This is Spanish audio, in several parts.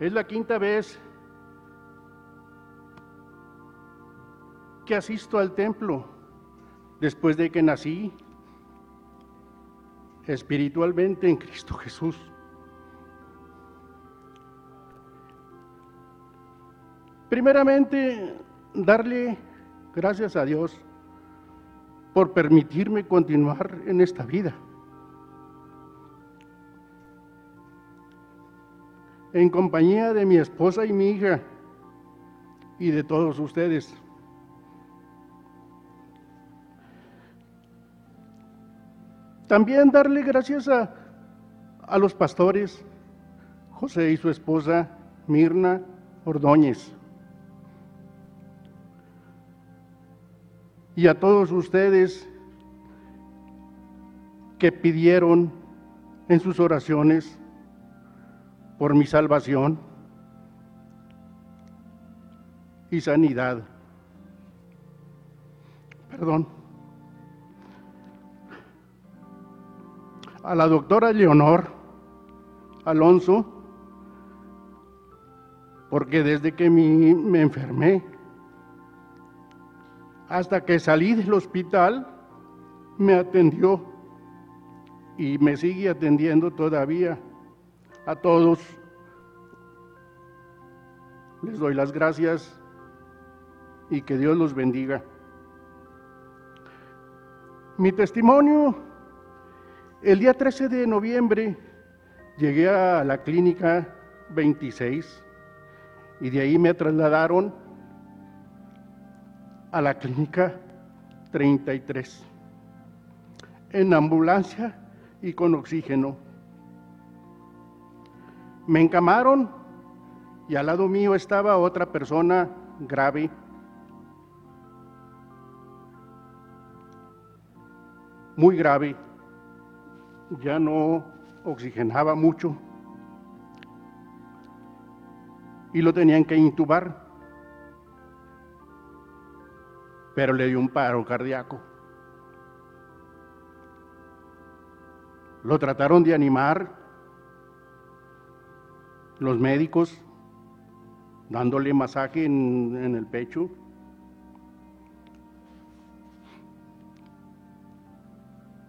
Es la quinta vez que asisto al templo después de que nací espiritualmente en Cristo Jesús. Primeramente, darle gracias a Dios por permitirme continuar en esta vida. En compañía de mi esposa y mi hija y de todos ustedes. También darle gracias a, a los pastores, José y su esposa Mirna Ordóñez. Y a todos ustedes que pidieron en sus oraciones por mi salvación y sanidad. Perdón. a la doctora Leonor Alonso, porque desde que me enfermé hasta que salí del hospital, me atendió y me sigue atendiendo todavía. A todos les doy las gracias y que Dios los bendiga. Mi testimonio el día 13 de noviembre llegué a la clínica 26 y de ahí me trasladaron a la clínica 33 en ambulancia y con oxígeno. Me encamaron y al lado mío estaba otra persona grave. Muy grave ya no oxigenaba mucho y lo tenían que intubar, pero le dio un paro cardíaco. Lo trataron de animar los médicos, dándole masaje en, el pecho.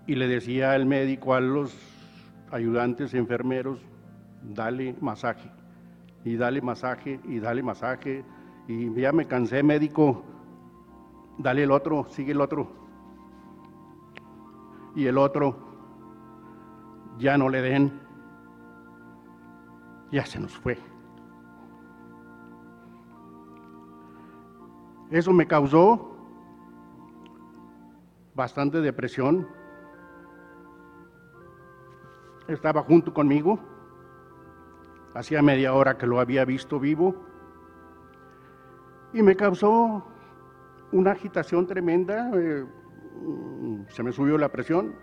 y le decía el médico a los ayudantes enfermeros, dale masaje, y dale masaje, y dale masaje, y ya me cansé médico, dale el otro, sigue el otro. Y el otro, ya no le den, ya se nos fue. Eso me causó bastante depresión, estaba junto conmigo. Hacía media hora que lo había visto vivo. Y me causó una agitación tremenda. Eh, se me subió la presión.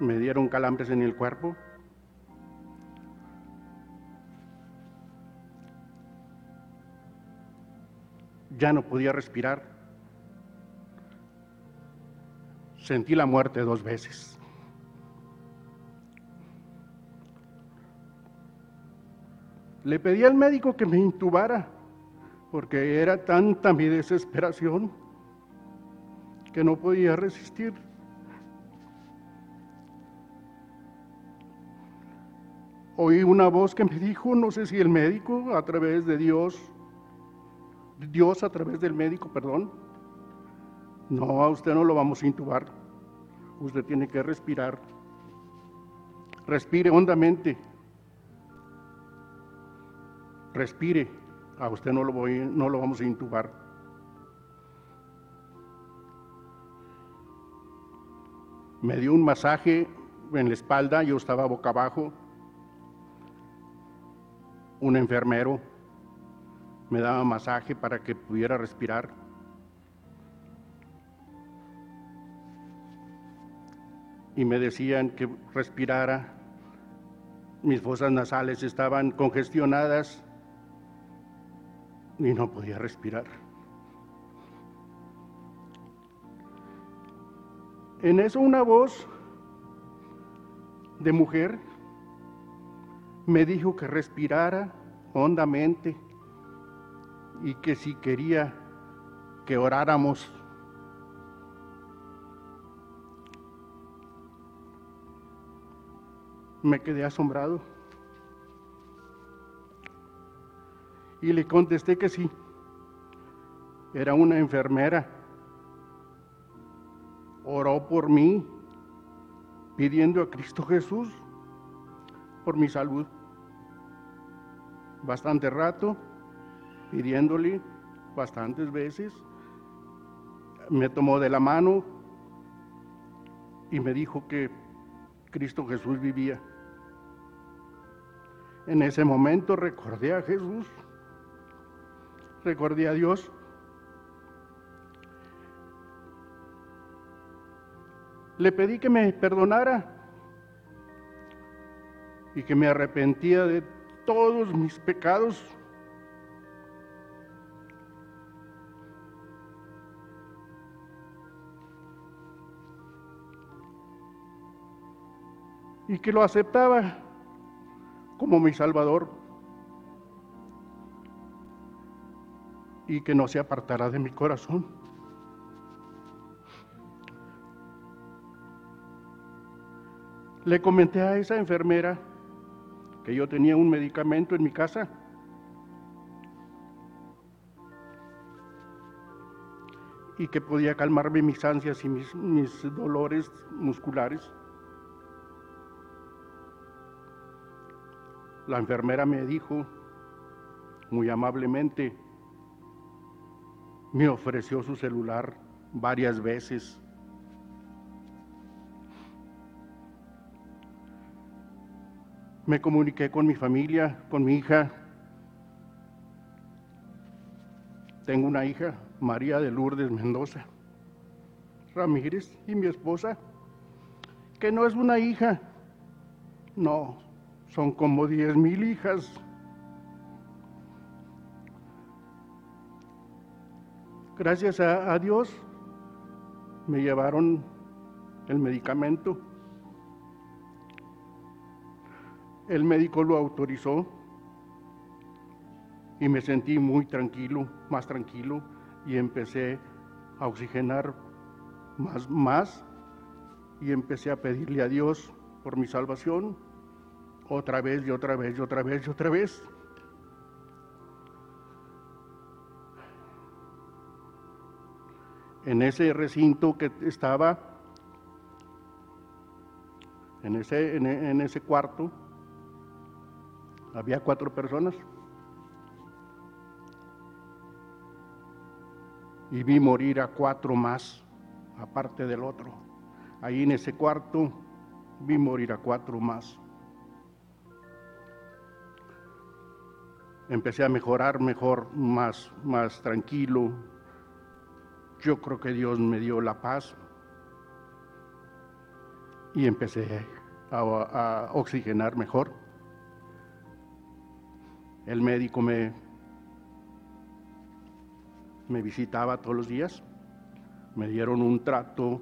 Me dieron calambres en el cuerpo. Ya no podía respirar. Sentí la muerte dos veces. Le pedí al médico que me intubara, porque era tanta mi desesperación que no podía resistir. Oí una voz que me dijo, no sé si el médico a través de Dios, Dios a través del médico, perdón, no, a usted no lo vamos a intubar, usted tiene que respirar, respire hondamente. Respire, a usted no lo, voy, no lo vamos a intubar. Me dio un masaje en la espalda, yo estaba boca abajo. Un enfermero me daba masaje para que pudiera respirar. Y me decían que respirara. Mis fosas nasales estaban congestionadas y no podía respirar. En eso una voz de mujer me dijo que respirara hondamente y que si quería que oráramos. Me quedé asombrado y le contesté que sí. Era una enfermera. Oró por mí, pidiendo a Cristo Jesús por mi salud. Bastante rato, pidiéndole bastantes veces. Me tomó de la mano y me dijo que Cristo Jesús vivía. En ese momento recordé a Jesús, recordé a Dios. Le pedí que me perdonara y que me arrepentía de todos mis pecados. Y que lo aceptaba como mi Salvador y que no se apartará de mi corazón. Le comenté a esa enfermera que yo tenía un medicamento en mi casa. y que podía calmarme mis ansias y mis, mis dolores musculares. La enfermera me dijo muy amablemente, me ofreció su celular varias veces. Me comuniqué con mi familia, con mi hija. Tengo una hija, María de Lourdes Mendoza Ramírez, y mi esposa, que no es una hija, no, son como diez mil hijas. Gracias a, Dios me llevaron el medicamento. El médico lo autorizó y me sentí muy tranquilo, más tranquilo y empecé a oxigenar más, más y empecé a pedirle a Dios por mi salvación otra vez y otra vez y otra vez y otra vez. En ese recinto que estaba, en ese, en, ese cuarto, había cuatro personas. Y vi morir a cuatro más, aparte del otro. Ahí en ese cuarto vi morir a cuatro más. Empecé a mejorar mejor, más, más tranquilo. Yo creo que Dios me dio la paz. Y empecé a, oxigenar mejor. El médico me, me visitaba todos los días, me dieron un trato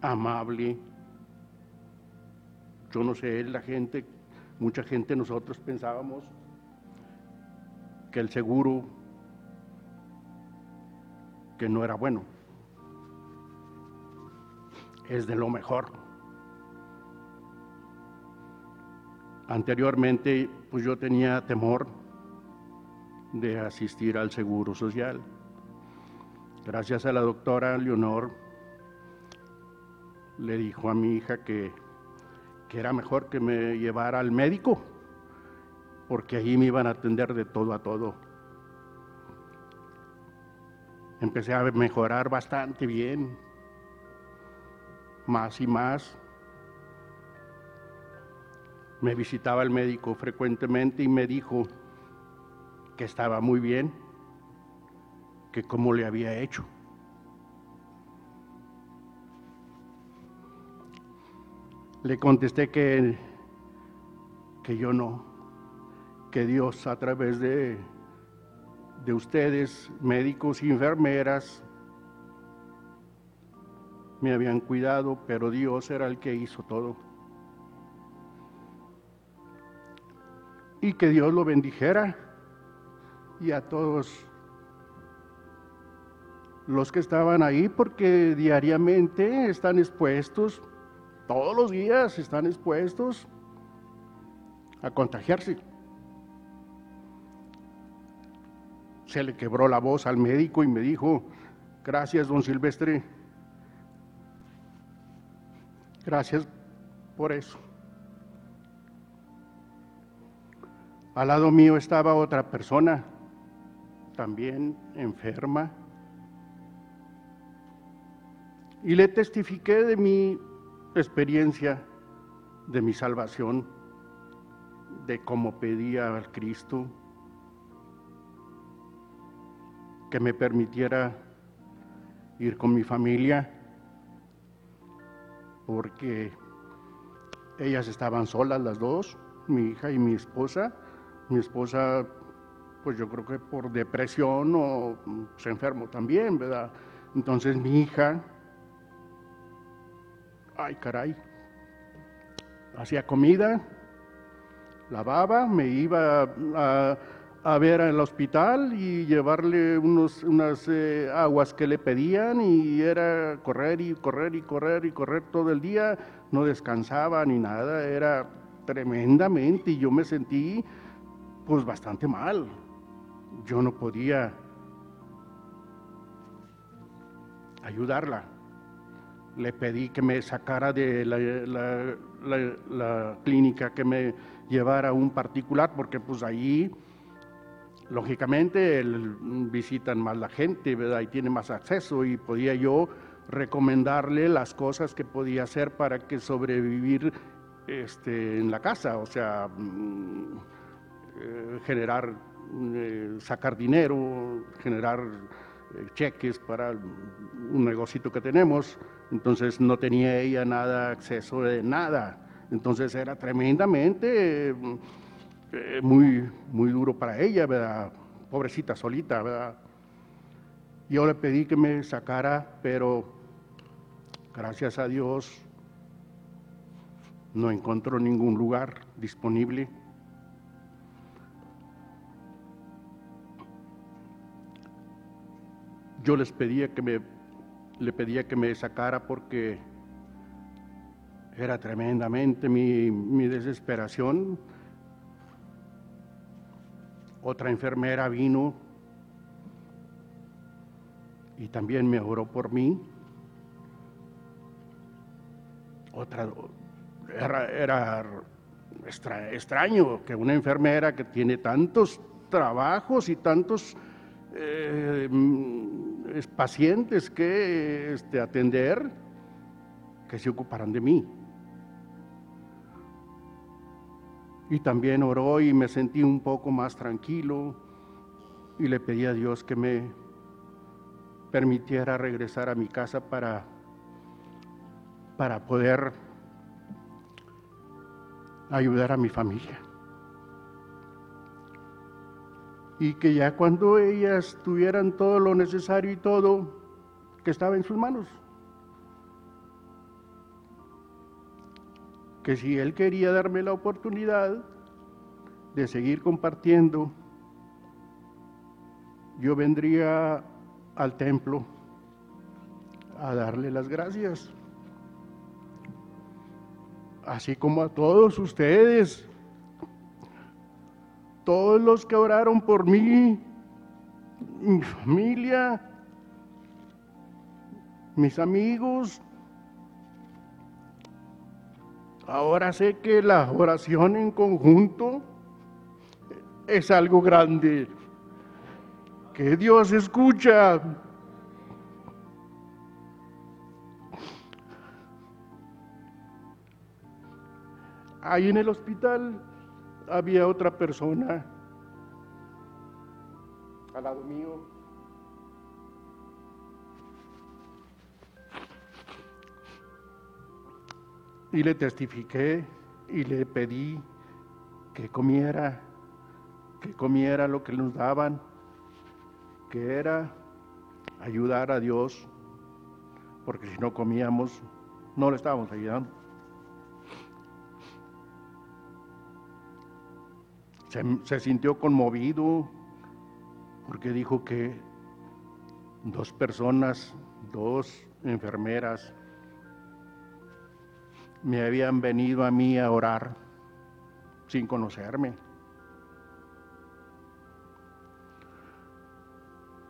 amable. Yo no sé, la gente, mucha gente nosotros pensábamos que el seguro que no era bueno. Es de lo mejor. Anteriormente, pues yo tenía temor de asistir al seguro social. Gracias a la doctora Leonor, le dijo a mi hija que, que era mejor que me llevara al médico, porque allí me iban a atender de todo a todo. Empecé a mejorar bastante bien, más y más me visitaba el médico frecuentemente y me dijo que estaba muy bien, que cómo le había hecho. Le contesté que, que yo no, que Dios a través de, de ustedes, médicos y enfermeras, me habían cuidado, pero Dios era el que hizo todo. y que Dios lo bendijera y a todos los que estaban ahí porque diariamente están expuestos, todos los días están expuestos a contagiarse. Se le quebró la voz al médico y me dijo, gracias don Silvestre, gracias por eso. Al lado mío estaba otra persona, también enferma, y le testifiqué de mi experiencia, de mi salvación, de cómo pedía al Cristo que me permitiera ir con mi familia, porque ellas estaban solas las dos, mi hija y mi esposa. Mi esposa, pues yo creo que por depresión o se enfermó también, ¿verdad? Entonces mi hija ay caray, hacía comida, lavaba, me iba a, ver al hospital y llevarle unos, unas eh, aguas que le pedían y era correr y correr y correr y correr todo el día, no descansaba ni nada, era tremendamente y yo me sentí pues bastante mal. Yo no podía ayudarla le pedí que me sacara de la, clínica, que me llevara a un particular, porque pues ahí, lógicamente, visitan más la gente, ¿verdad? Y tiene más acceso y podía yo recomendarle las cosas que podía hacer para que sobrevivir este, en la casa, o sea, mm, eh, generar, eh, sacar dinero, generar eh, cheques para un negocito que tenemos, entonces no tenía ella nada, acceso de nada, entonces era tremendamente eh, muy, muy duro para ella, ¿verdad? Pobrecita solita, ¿verdad? Yo le pedí que me sacara, pero gracias a Dios no encontró ningún lugar disponible yo les pedía que me, le pedía que me sacara porque era tremendamente mi, mi desesperación. Otra enfermera vino y también me oró por mí. Otra, era, era extraño que una enfermera que tiene tantos trabajos y tantos eh, pacientes que este, atender que se ocuparan de mí. Y también oró y me sentí un poco más tranquilo y le pedí a Dios que me permitiera regresar a mi casa para, para poder ayudar a mi familia. y que ya cuando ellas tuvieran todo lo necesario y todo, que estaba en sus manos. Que si Él quería darme la oportunidad de seguir compartiendo, yo vendría al templo a darle las gracias. Así como a todos ustedes todos los que oraron por mí, mi familia, mis amigos. Ahora sé que la oración en conjunto es algo grande, que Dios escucha. Ahí en el hospital había otra persona al lado mío. Y le testifiqué y le pedí que comiera, que comiera lo que nos daban, que era ayudar a Dios, porque si no comíamos, no le estábamos ayudando. se, sintió conmovido porque dijo que dos personas, dos enfermeras, me habían venido a mí a orar sin conocerme.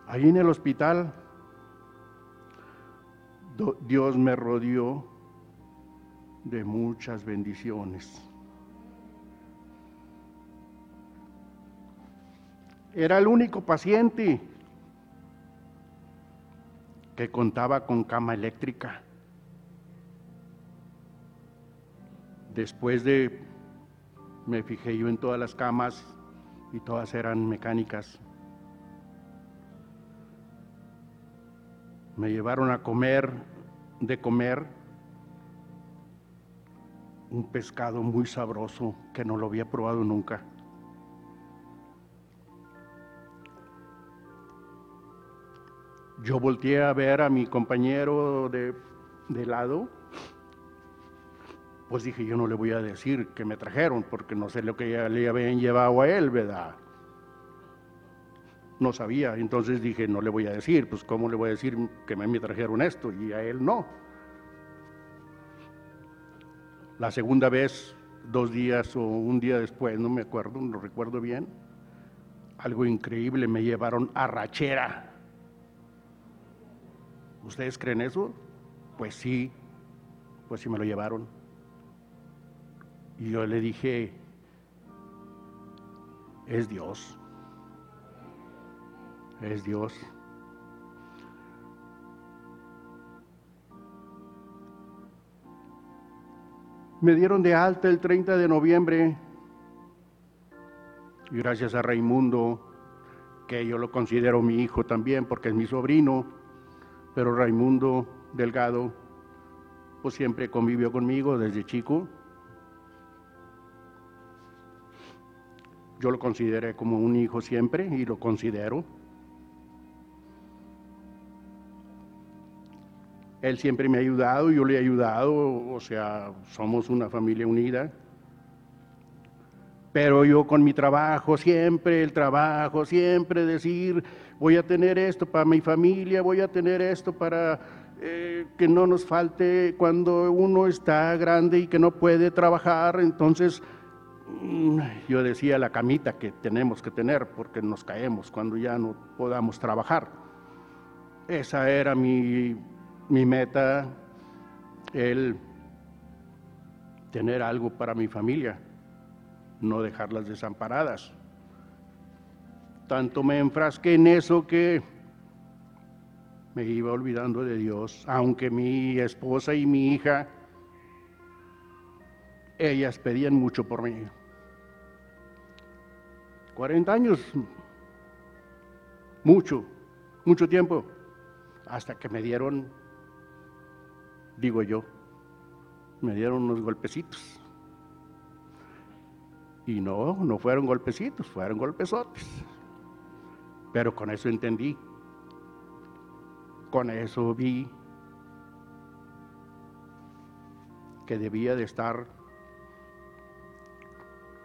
Ahí en el hospital, Dios me rodeó de muchas bendiciones. Era el único paciente que contaba con cama eléctrica. Después de, me fijé yo en todas las camas y todas eran mecánicas. Me llevaron a comer, de comer, un pescado muy sabroso que no lo había probado nunca. Yo volteé a ver a mi compañero de, de lado, pues dije, yo no le voy a decir que me trajeron, porque no sé lo que le habían llevado a él, ¿verdad? No sabía, entonces dije, no le voy a decir, pues ¿cómo le voy a decir que me trajeron esto y a él no? La segunda vez, dos días o un día después, no me acuerdo, no recuerdo bien, algo increíble, me llevaron a rachera ¿Ustedes creen eso? Pues sí, pues sí me lo llevaron. Y yo le dije, es Dios, es Dios. Me dieron de alta el 30 de noviembre y gracias a Raimundo, que yo lo considero mi hijo también porque es mi sobrino, pero Raimundo Delgado pues siempre convivió conmigo desde chico. Yo lo consideré como un hijo siempre y lo considero. Él siempre me ha ayudado, yo le he ayudado, o sea, somos una familia unida. Pero yo con mi trabajo, siempre el trabajo, siempre decir, voy a tener esto para mi familia, voy a tener esto para eh, que no nos falte cuando uno está grande y que no puede trabajar. Entonces, yo decía la camita que tenemos que tener porque nos caemos cuando ya no podamos trabajar. Esa era mi, mi meta, el tener algo para mi familia no dejarlas desamparadas. Tanto me enfrasqué en eso que me iba olvidando de Dios, aunque mi esposa y mi hija, ellas pedían mucho por mí. 40 años, mucho, mucho tiempo, hasta que me dieron, digo yo, me dieron unos golpecitos. Y no, no fueron golpecitos, fueron golpesotes. Pero con eso entendí, con eso vi que debía de estar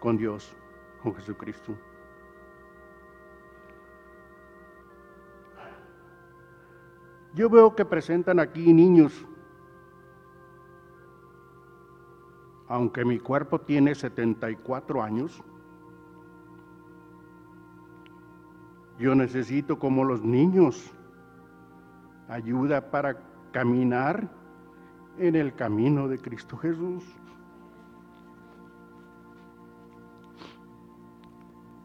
con Dios, con Jesucristo. Yo veo que presentan aquí niños aunque mi cuerpo tiene 74 años, yo necesito como los niños ayuda para caminar en el camino de Cristo Jesús.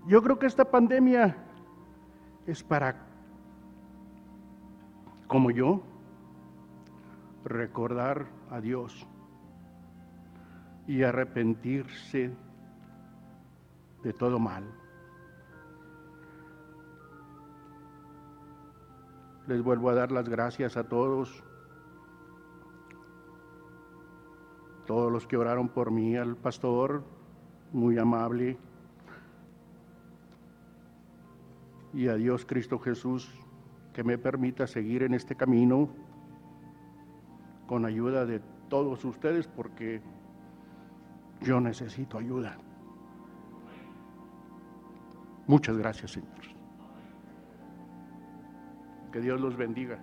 Yo creo que esta pandemia es para, como yo, recordar a Dios y arrepentirse de todo mal. Les vuelvo a dar las gracias a todos, todos los que oraron por mí, al pastor, muy amable, y a Dios Cristo Jesús, que me permita seguir en este camino con ayuda de todos ustedes, porque yo necesito ayuda. Muchas gracias, Señor. Que Dios los bendiga.